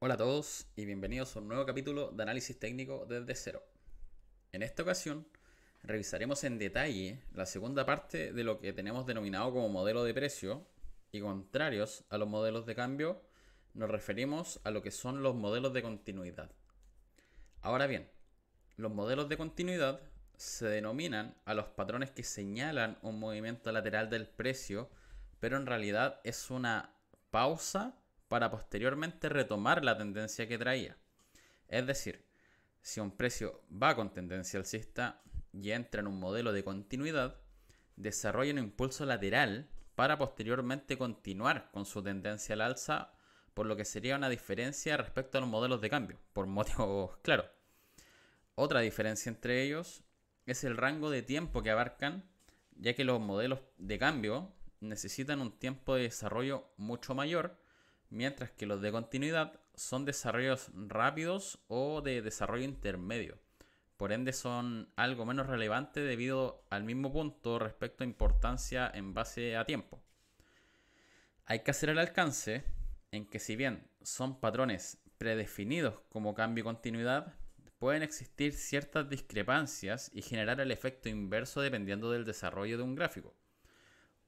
Hola a todos y bienvenidos a un nuevo capítulo de análisis técnico desde cero. En esta ocasión revisaremos en detalle la segunda parte de lo que tenemos denominado como modelo de precio y contrarios a los modelos de cambio nos referimos a lo que son los modelos de continuidad. Ahora bien, los modelos de continuidad se denominan a los patrones que señalan un movimiento lateral del precio, pero en realidad es una pausa para posteriormente retomar la tendencia que traía. Es decir, si un precio va con tendencia alcista y entra en un modelo de continuidad, desarrolla un impulso lateral para posteriormente continuar con su tendencia al alza, por lo que sería una diferencia respecto a los modelos de cambio, por motivos claros. Otra diferencia entre ellos es el rango de tiempo que abarcan, ya que los modelos de cambio necesitan un tiempo de desarrollo mucho mayor, mientras que los de continuidad son desarrollos rápidos o de desarrollo intermedio. Por ende son algo menos relevante debido al mismo punto respecto a importancia en base a tiempo. Hay que hacer el alcance en que si bien son patrones predefinidos como cambio y continuidad, pueden existir ciertas discrepancias y generar el efecto inverso dependiendo del desarrollo de un gráfico.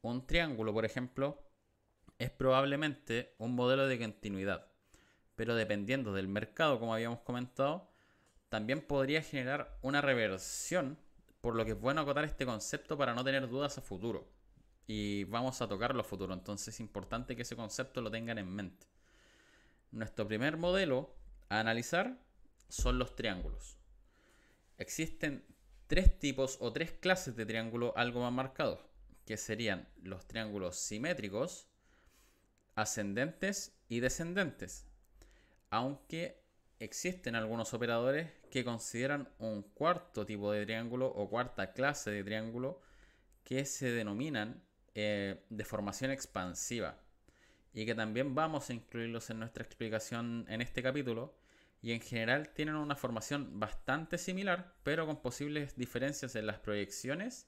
Un triángulo, por ejemplo, es probablemente un modelo de continuidad, pero dependiendo del mercado, como habíamos comentado, también podría generar una reversión, por lo que es bueno acotar este concepto para no tener dudas a futuro. Y vamos a tocarlo a futuro, entonces es importante que ese concepto lo tengan en mente. Nuestro primer modelo a analizar son los triángulos. Existen tres tipos o tres clases de triángulo algo más marcados, que serían los triángulos simétricos, ascendentes y descendentes. Aunque existen algunos operadores que consideran un cuarto tipo de triángulo o cuarta clase de triángulo que se denominan eh, de expansiva y que también vamos a incluirlos en nuestra explicación en este capítulo y en general tienen una formación bastante similar, pero con posibles diferencias en las proyecciones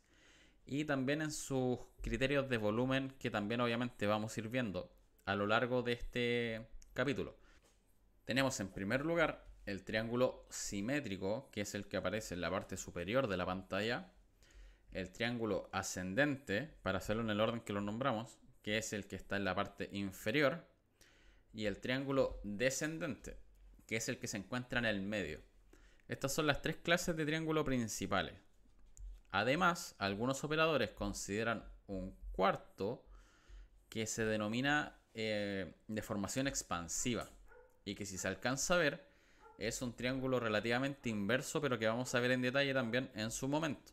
y también en sus criterios de volumen que también obviamente vamos a ir viendo a lo largo de este capítulo. Tenemos en primer lugar el triángulo simétrico, que es el que aparece en la parte superior de la pantalla, el triángulo ascendente, para hacerlo en el orden que lo nombramos, que es el que está en la parte inferior, y el triángulo descendente, que es el que se encuentra en el medio. Estas son las tres clases de triángulo principales. Además, algunos operadores consideran un cuarto que se denomina eh, de formación expansiva y que si se alcanza a ver es un triángulo relativamente inverso pero que vamos a ver en detalle también en su momento.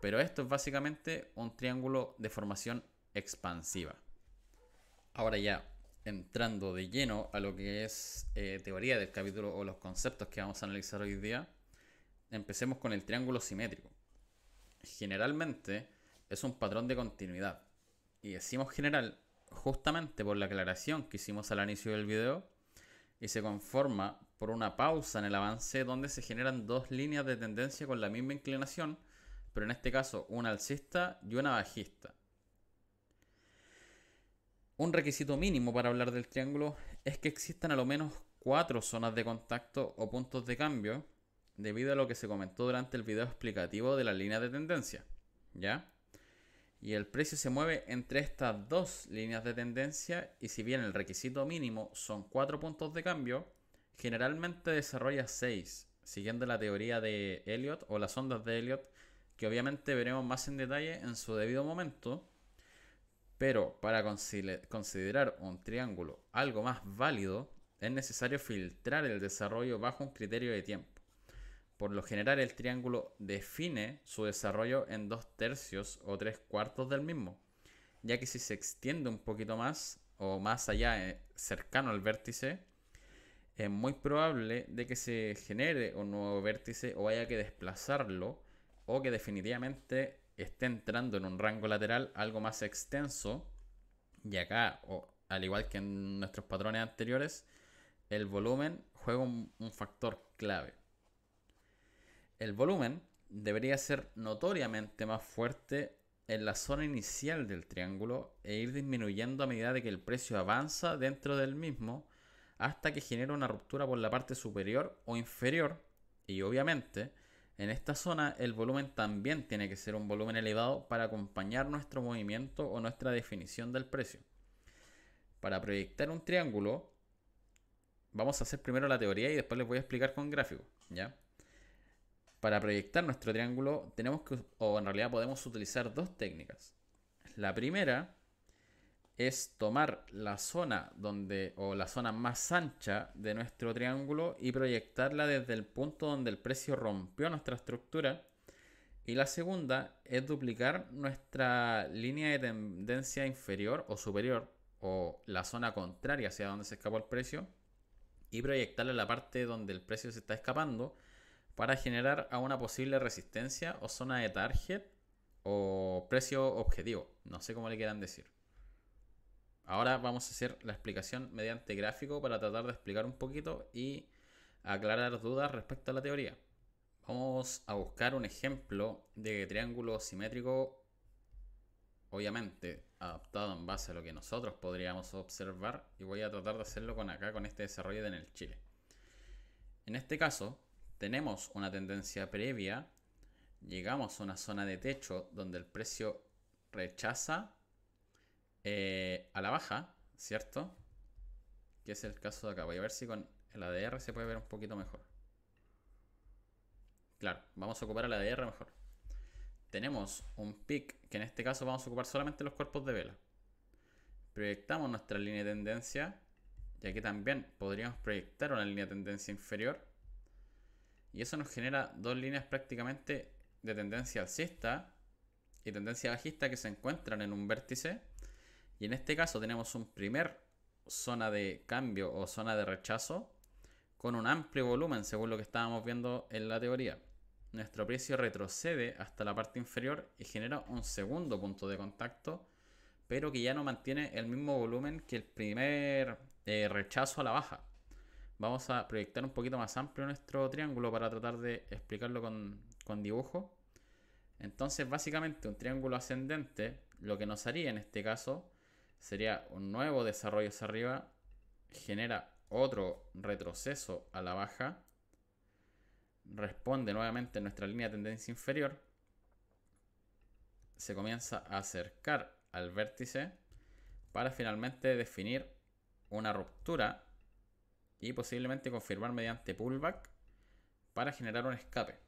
Pero esto es básicamente un triángulo de formación expansiva. Ahora ya entrando de lleno a lo que es eh, teoría del capítulo o los conceptos que vamos a analizar hoy día, empecemos con el triángulo simétrico. Generalmente es un patrón de continuidad. Y decimos general justamente por la aclaración que hicimos al inicio del video y se conforma por una pausa en el avance donde se generan dos líneas de tendencia con la misma inclinación, pero en este caso una alcista y una bajista. Un requisito mínimo para hablar del triángulo es que existan a lo menos cuatro zonas de contacto o puntos de cambio debido a lo que se comentó durante el video explicativo de la línea de tendencia. ¿Ya? Y el precio se mueve entre estas dos líneas de tendencia y si bien el requisito mínimo son cuatro puntos de cambio, generalmente desarrolla seis, siguiendo la teoría de Elliot o las ondas de Elliot, que obviamente veremos más en detalle en su debido momento pero para considerar un triángulo algo más válido, es necesario filtrar el desarrollo bajo un criterio de tiempo. Por lo general, el triángulo define su desarrollo en dos tercios o tres cuartos del mismo, ya que si se extiende un poquito más o más allá, eh, cercano al vértice, es muy probable de que se genere un nuevo vértice o haya que desplazarlo o que definitivamente esté entrando en un rango lateral algo más extenso. Y acá, o, al igual que en nuestros patrones anteriores, el volumen juega un, un factor clave. El volumen debería ser notoriamente más fuerte en la zona inicial del triángulo e ir disminuyendo a medida de que el precio avanza dentro del mismo hasta que genera una ruptura por la parte superior o inferior y obviamente en esta zona el volumen también tiene que ser un volumen elevado para acompañar nuestro movimiento o nuestra definición del precio. Para proyectar un triángulo vamos a hacer primero la teoría y después les voy a explicar con gráficos, ¿ya? Para proyectar nuestro triángulo tenemos que, o en realidad podemos utilizar dos técnicas. La primera es tomar la zona donde o la zona más ancha de nuestro triángulo y proyectarla desde el punto donde el precio rompió nuestra estructura. Y la segunda es duplicar nuestra línea de tendencia inferior o superior o la zona contraria hacia donde se escapó el precio y proyectarla la parte donde el precio se está escapando para generar a una posible resistencia o zona de target o precio objetivo. No sé cómo le quieran decir. Ahora vamos a hacer la explicación mediante gráfico para tratar de explicar un poquito y aclarar dudas respecto a la teoría. Vamos a buscar un ejemplo de triángulo simétrico, obviamente adaptado en base a lo que nosotros podríamos observar y voy a tratar de hacerlo con acá, con este desarrollo de en el Chile. En este caso, tenemos una tendencia previa, llegamos a una zona de techo donde el precio rechaza eh, a la baja, ¿cierto? Que es el caso de acá. Voy a ver si con el ADR se puede ver un poquito mejor. Claro, vamos a ocupar el ADR mejor. Tenemos un pic que en este caso vamos a ocupar solamente los cuerpos de vela. Proyectamos nuestra línea de tendencia, y aquí también podríamos proyectar una línea de tendencia inferior. Y eso nos genera dos líneas prácticamente de tendencia alcista y tendencia bajista que se encuentran en un vértice y en este caso tenemos un primer zona de cambio o zona de rechazo con un amplio volumen según lo que estábamos viendo en la teoría. Nuestro precio retrocede hasta la parte inferior y genera un segundo punto de contacto, pero que ya no mantiene el mismo volumen que el primer eh, rechazo a la baja. Vamos a proyectar un poquito más amplio nuestro triángulo para tratar de explicarlo con, con dibujo. Entonces, básicamente, un triángulo ascendente lo que nos haría en este caso sería un nuevo desarrollo hacia arriba, genera otro retroceso a la baja, responde nuevamente nuestra línea de tendencia inferior, se comienza a acercar al vértice para finalmente definir una ruptura y posiblemente confirmar mediante pullback para generar un escape.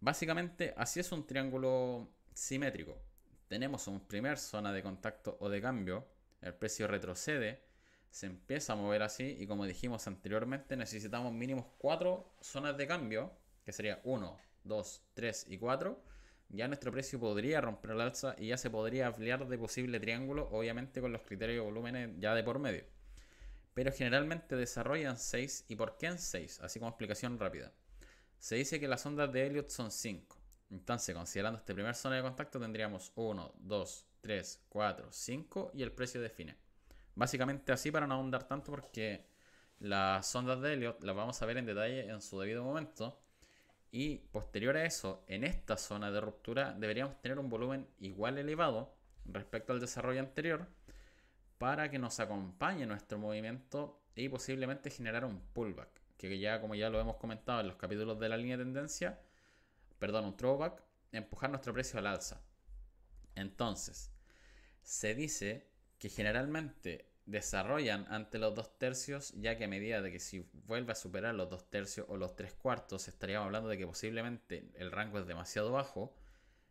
Básicamente así es un triángulo simétrico tenemos un primer zona de contacto o de cambio, el precio retrocede, se empieza a mover así y como dijimos anteriormente necesitamos mínimos cuatro zonas de cambio, que sería 1, 2, 3 y 4. Ya nuestro precio podría romper el alza y ya se podría ampliar de posible triángulo, obviamente con los criterios de volúmenes ya de por medio. Pero generalmente desarrollan 6 y ¿por qué en 6? Así como explicación rápida. Se dice que las ondas de Elliot son 5. Entonces, considerando este primer zona de contacto, tendríamos 1, 2, 3, 4, 5 y el precio define. Básicamente así para no ahondar tanto porque las ondas de Elliot las vamos a ver en detalle en su debido momento. Y posterior a eso, en esta zona de ruptura deberíamos tener un volumen igual elevado respecto al desarrollo anterior para que nos acompañe nuestro movimiento y posiblemente generar un pullback, que ya como ya lo hemos comentado en los capítulos de la línea de tendencia, perdón, un throwback, empujar nuestro precio al alza. Entonces, se dice que generalmente desarrollan ante los dos tercios, ya que a medida de que si vuelve a superar los dos tercios o los tres cuartos, estaríamos hablando de que posiblemente el rango es demasiado bajo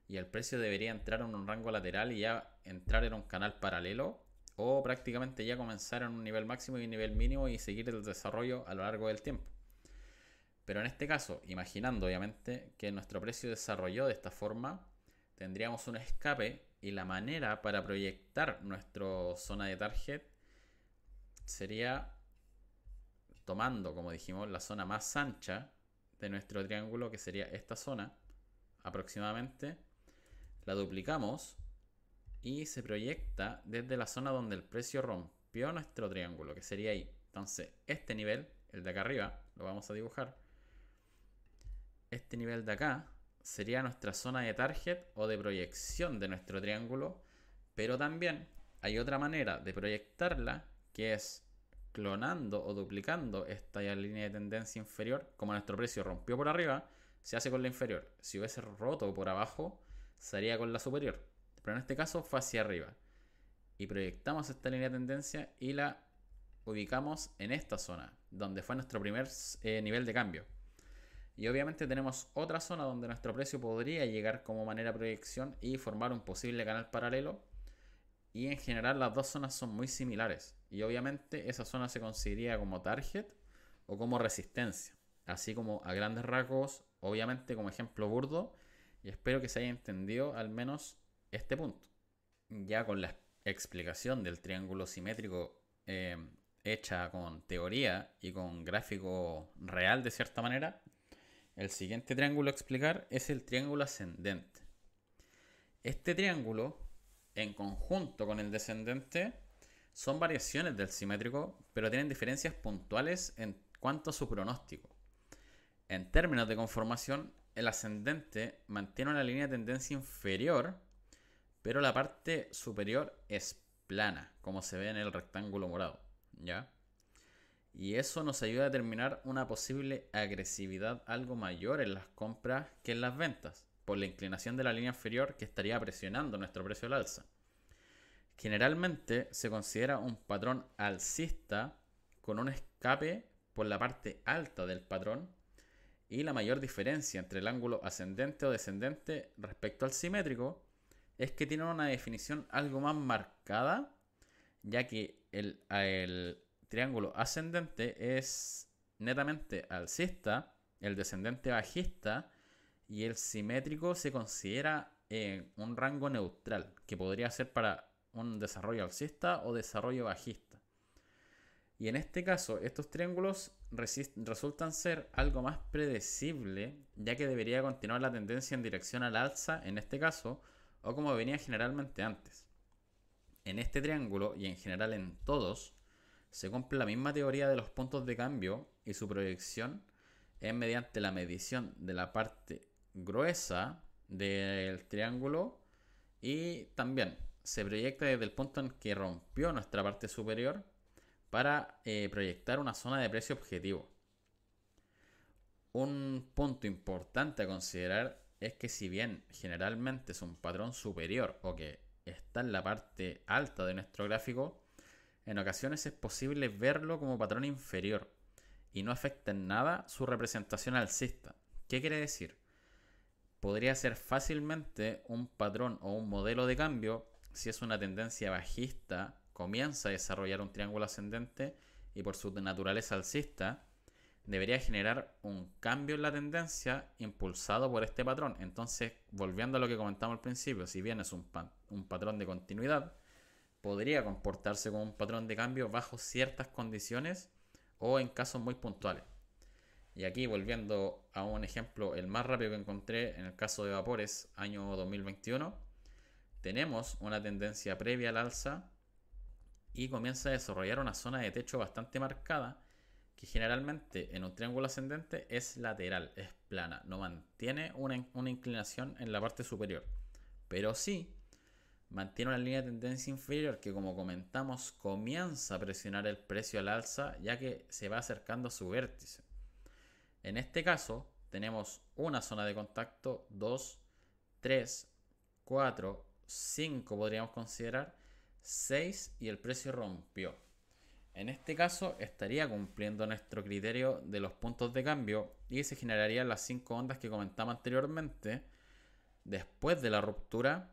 y el precio debería entrar en un rango lateral y ya entrar en un canal paralelo o prácticamente ya comenzar en un nivel máximo y un nivel mínimo y seguir el desarrollo a lo largo del tiempo. Pero en este caso, imaginando obviamente que nuestro precio desarrolló de esta forma, tendríamos un escape y la manera para proyectar nuestra zona de target sería tomando, como dijimos, la zona más ancha de nuestro triángulo, que sería esta zona aproximadamente, la duplicamos y se proyecta desde la zona donde el precio rompió nuestro triángulo, que sería ahí. Entonces, este nivel, el de acá arriba, lo vamos a dibujar este nivel de acá sería nuestra zona de target o de proyección de nuestro triángulo, pero también hay otra manera de proyectarla que es clonando o duplicando esta línea de tendencia inferior, como nuestro precio rompió por arriba, se hace con la inferior. Si hubiese roto por abajo, sería con la superior. Pero en este caso fue hacia arriba. Y proyectamos esta línea de tendencia y la ubicamos en esta zona, donde fue nuestro primer eh, nivel de cambio. Y obviamente tenemos otra zona donde nuestro precio podría llegar como manera de proyección y formar un posible canal paralelo. Y en general las dos zonas son muy similares. Y obviamente esa zona se consideraría como target o como resistencia. Así como a grandes rasgos, obviamente como ejemplo burdo. Y espero que se haya entendido al menos este punto. Ya con la explicación del triángulo simétrico eh, hecha con teoría y con gráfico real de cierta manera, el siguiente triángulo a explicar es el triángulo ascendente. Este triángulo, en conjunto con el descendente, son variaciones del simétrico, pero tienen diferencias puntuales en cuanto a su pronóstico. En términos de conformación, el ascendente mantiene una línea de tendencia inferior, pero la parte superior es plana, como se ve en el rectángulo morado, ¿ya? y eso nos ayuda a determinar una posible agresividad algo mayor en las compras que en las ventas, por la inclinación de la línea inferior que estaría presionando nuestro precio al alza. Generalmente se considera un patrón alcista con un escape por la parte alta del patrón y la mayor diferencia entre el ángulo ascendente o descendente respecto al simétrico es que tiene una definición algo más marcada, ya que el, el triángulo ascendente es netamente alcista, el descendente bajista y el simétrico se considera en un rango neutral, que podría ser para un desarrollo alcista o desarrollo bajista. Y en este caso, estos triángulos resultan ser algo más predecible, ya que debería continuar la tendencia en dirección al alza en este caso, o como venía generalmente antes. En este triángulo y en general en todos, se cumple la misma teoría de los puntos de cambio y su proyección es mediante la medición de la parte gruesa del triángulo y también se proyecta desde el punto en que rompió nuestra parte superior para eh, proyectar una zona de precio objetivo. Un punto importante a considerar es que si bien generalmente es un patrón superior o que está en la parte alta de nuestro gráfico, en ocasiones es posible verlo como patrón inferior y no afecta en nada su representación alcista. ¿Qué quiere decir? Podría ser fácilmente un patrón o un modelo de cambio si es una tendencia bajista, comienza a desarrollar un triángulo ascendente y por su naturaleza alcista, debería generar un cambio en la tendencia impulsado por este patrón. Entonces, volviendo a lo que comentamos al principio, si bien es un, un patrón de continuidad, podría comportarse como un patrón de cambio bajo ciertas condiciones o en casos muy puntuales. Y aquí volviendo a un ejemplo, el más rápido que encontré en el caso de vapores, año 2021, tenemos una tendencia previa al alza y comienza a desarrollar una zona de techo bastante marcada que generalmente en un triángulo ascendente es lateral, es plana, no mantiene una, una inclinación en la parte superior, pero sí mantiene una línea de tendencia inferior que como comentamos comienza a presionar el precio al alza ya que se va acercando a su vértice. En este caso tenemos una zona de contacto 2, 3, 4, 5 podríamos considerar, 6 y el precio rompió. En este caso estaría cumpliendo nuestro criterio de los puntos de cambio y se generarían las 5 ondas que comentamos anteriormente después de la ruptura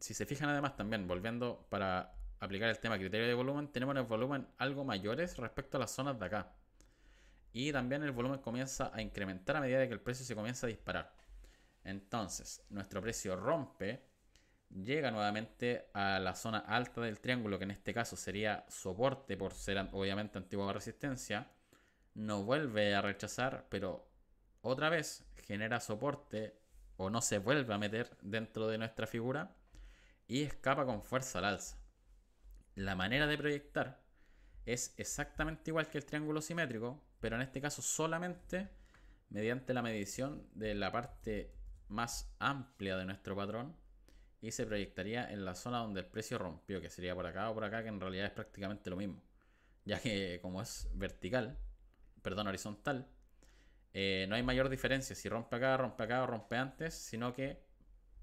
si se fijan además también, volviendo para aplicar el tema criterio de volumen, tenemos el volumen algo mayores respecto a las zonas de acá. Y también el volumen comienza a incrementar a medida de que el precio se comienza a disparar. Entonces, nuestro precio rompe, llega nuevamente a la zona alta del triángulo, que en este caso sería soporte por ser obviamente antigua resistencia. No vuelve a rechazar, pero otra vez genera soporte o no se vuelve a meter dentro de nuestra figura y escapa con fuerza al alza. La manera de proyectar es exactamente igual que el triángulo simétrico, pero en este caso solamente mediante la medición de la parte más amplia de nuestro patrón y se proyectaría en la zona donde el precio rompió, que sería por acá o por acá, que en realidad es prácticamente lo mismo. ya que como es vertical, perdón, horizontal, eh, no hay mayor diferencia si rompe acá, rompe acá o rompe antes, sino que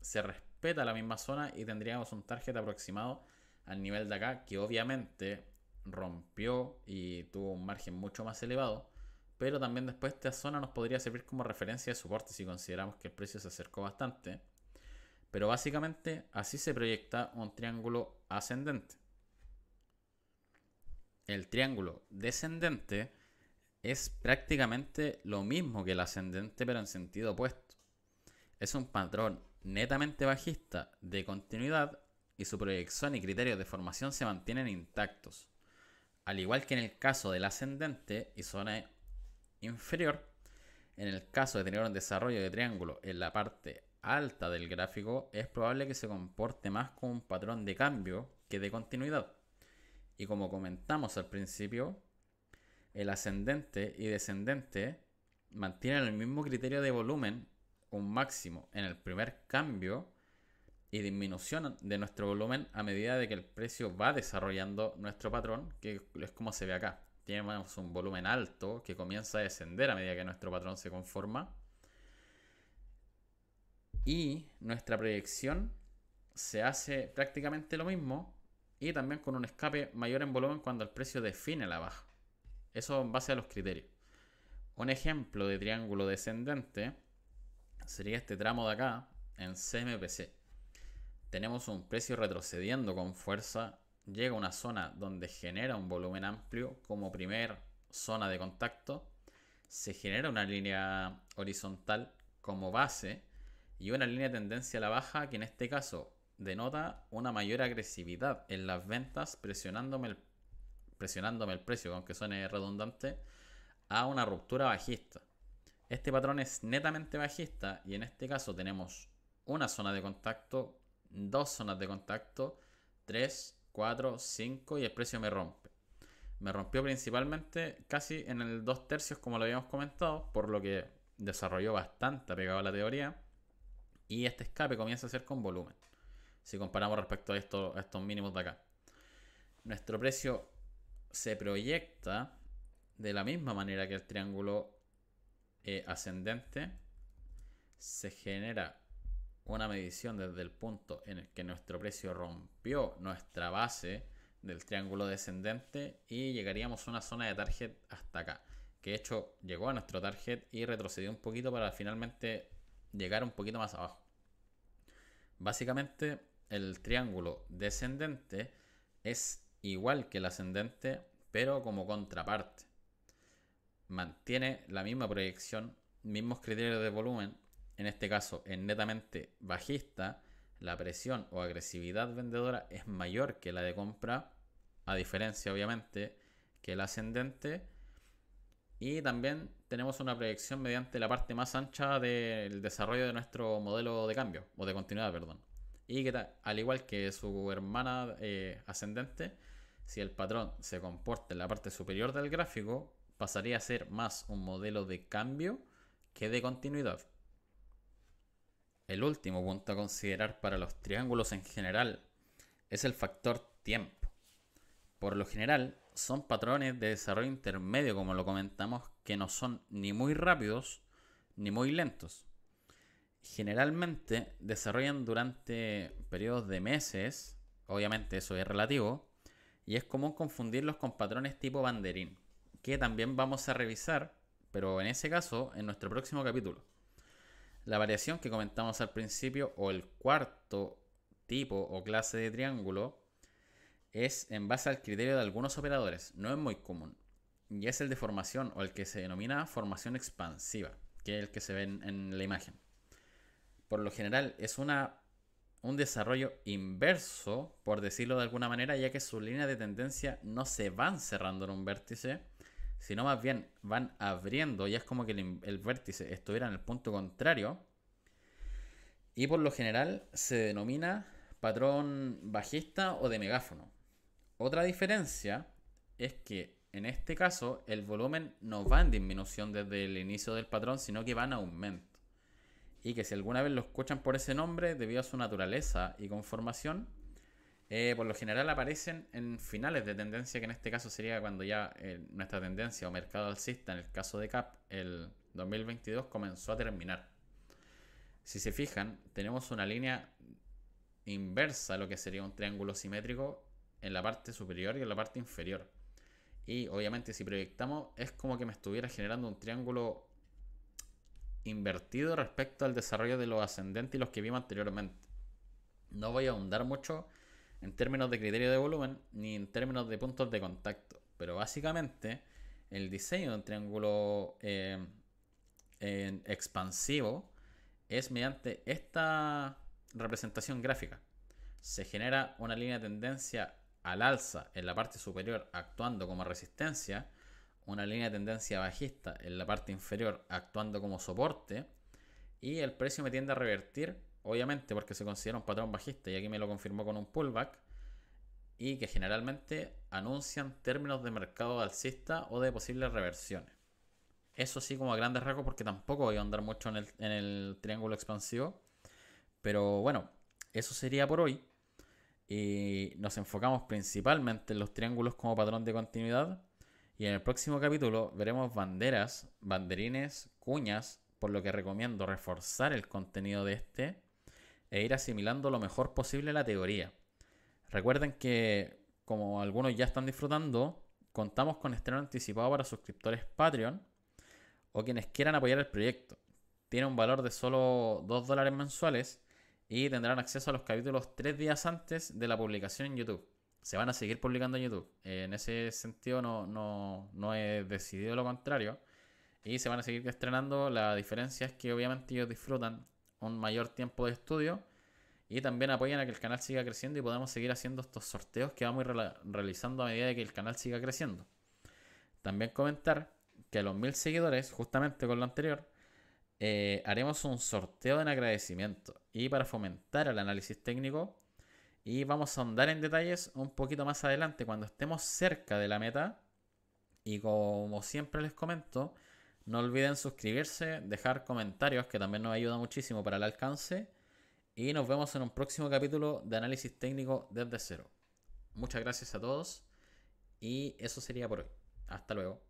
se respeta la misma zona y tendríamos un target aproximado al nivel de acá, que obviamente rompió y tuvo un margen mucho más elevado, pero también después esta zona nos podría servir como referencia de soporte si consideramos que el precio se acercó bastante. Pero básicamente así se proyecta un triángulo ascendente. El triángulo descendente es prácticamente lo mismo que el ascendente pero en sentido opuesto. Es un patrón netamente bajista de continuidad y su proyección y criterios de formación se mantienen intactos. Al igual que en el caso del ascendente y zona inferior, en el caso de tener un desarrollo de triángulo en la parte alta del gráfico, es probable que se comporte más como un patrón de cambio que de continuidad. Y como comentamos al principio, el ascendente y descendente mantienen el mismo criterio de volumen, un máximo en el primer cambio y disminución de nuestro volumen a medida de que el precio va desarrollando nuestro patrón, que es como se ve acá. Tenemos un volumen alto que comienza a descender a medida que nuestro patrón se conforma. Y nuestra proyección se hace prácticamente lo mismo y también con un escape mayor en volumen cuando el precio define la baja. Eso en base a los criterios. Un ejemplo de triángulo descendente sería este tramo de acá en CMPC tenemos un precio retrocediendo con fuerza, llega a una zona donde genera un volumen amplio como primer zona de contacto, se genera una línea horizontal como base y una línea de tendencia a la baja que en este caso denota una mayor agresividad en las ventas presionándome el, presionándome el precio, aunque suene redundante, a una ruptura bajista. Este patrón es netamente bajista y en este caso tenemos una zona de contacto dos zonas de contacto, 3, 4, 5 y el precio me rompe. Me rompió principalmente casi en el 2 tercios como lo habíamos comentado, por lo que desarrolló bastante pegado a la teoría. Y este escape comienza a ser con volumen. Si comparamos respecto a, esto, a estos mínimos de acá. Nuestro precio se proyecta de la misma manera que el triángulo eh, ascendente. Se genera una medición desde el punto en el que nuestro precio rompió nuestra base del triángulo descendente y llegaríamos a una zona de target hasta acá. Que de hecho llegó a nuestro target y retrocedió un poquito para finalmente llegar un poquito más abajo. Básicamente el triángulo descendente es igual que el ascendente pero como contraparte. Mantiene la misma proyección, mismos criterios de volumen, en este caso es netamente bajista, la presión o agresividad vendedora es mayor que la de compra, a diferencia obviamente que el ascendente. Y también tenemos una proyección mediante la parte más ancha del desarrollo de nuestro modelo de cambio, o de continuidad, perdón. Y que al igual que su hermana eh, ascendente, si el patrón se comporta en la parte superior del gráfico, pasaría a ser más un modelo de cambio que de continuidad. El último punto a considerar para los triángulos en general es el factor tiempo. Por lo general, son patrones de desarrollo intermedio, como lo comentamos, que no son ni muy rápidos ni muy lentos. Generalmente desarrollan durante periodos de meses, obviamente eso es relativo, y es común confundirlos con patrones tipo banderín, que también vamos a revisar, pero en ese caso en nuestro próximo capítulo. La variación que comentamos al principio o el cuarto tipo o clase de triángulo es en base al criterio de algunos operadores, no es muy común. Y es el de formación o el que se denomina formación expansiva, que es el que se ve en, la imagen. Por lo general es una, un desarrollo inverso, por decirlo de alguna manera, ya que sus líneas de tendencia no se van cerrando en un vértice, sino más bien van abriendo y es como que el, vértice estuviera en el punto contrario. Y por lo general se denomina patrón bajista o de megáfono. Otra diferencia es que en este caso el volumen no va en disminución desde el inicio del patrón, sino que va en aumento. Y que si alguna vez lo escuchan por ese nombre, debido a su naturaleza y conformación, eh, por lo general aparecen en finales de tendencia, que en este caso sería cuando ya eh, nuestra tendencia o mercado alcista, en el caso de CAP, el 2022 comenzó a terminar. Si se fijan, tenemos una línea inversa a lo que sería un triángulo simétrico en la parte superior y en la parte inferior. Y obviamente si proyectamos es como que me estuviera generando un triángulo invertido respecto al desarrollo de los ascendentes y los que vimos anteriormente. No voy a ahondar mucho en términos de criterio de volumen ni en términos de puntos de contacto, pero básicamente el diseño de un triángulo eh, expansivo es mediante esta representación gráfica. Se genera una línea de tendencia al alza en la parte superior actuando como resistencia, una línea de tendencia bajista en la parte inferior actuando como soporte y el precio me tiende a revertir, obviamente porque se considera un patrón bajista y aquí me lo confirmó con un pullback y que generalmente anuncian términos de mercado alcista o de posibles reversiones. Eso sí como a grandes rasgos porque tampoco voy a andar mucho en el, en el triángulo expansivo. Pero bueno, eso sería por hoy. Y nos enfocamos principalmente en los triángulos como patrón de continuidad. Y en el próximo capítulo veremos banderas, banderines, cuñas, por lo que recomiendo reforzar el contenido de este e ir asimilando lo mejor posible la teoría. Recuerden que, como algunos ya están disfrutando, contamos con estreno anticipado para suscriptores Patreon o quienes quieran apoyar el proyecto. Tiene un valor de solo 2 dólares mensuales y tendrán acceso a los capítulos 3 días antes de la publicación en YouTube. Se van a seguir publicando en YouTube. en ese sentido no, no, no he decidido lo contrario. Y se van a seguir estrenando. La diferencia es que obviamente ellos disfrutan un mayor tiempo de estudio y también apoyan a que el canal siga creciendo y podamos seguir haciendo estos sorteos que vamos a ir realizando a medida de que el canal siga creciendo. También comentar que a los mil seguidores, justamente con lo anterior, eh, haremos un sorteo en agradecimiento y para fomentar el análisis técnico. Y vamos a ahondar en detalles un poquito más adelante cuando estemos cerca de la meta. Y como siempre les comento, no olviden suscribirse, dejar comentarios que también nos ayuda muchísimo para el alcance. Y nos vemos en un próximo capítulo de análisis técnico desde cero. Muchas gracias a todos y eso sería por hoy. Hasta luego.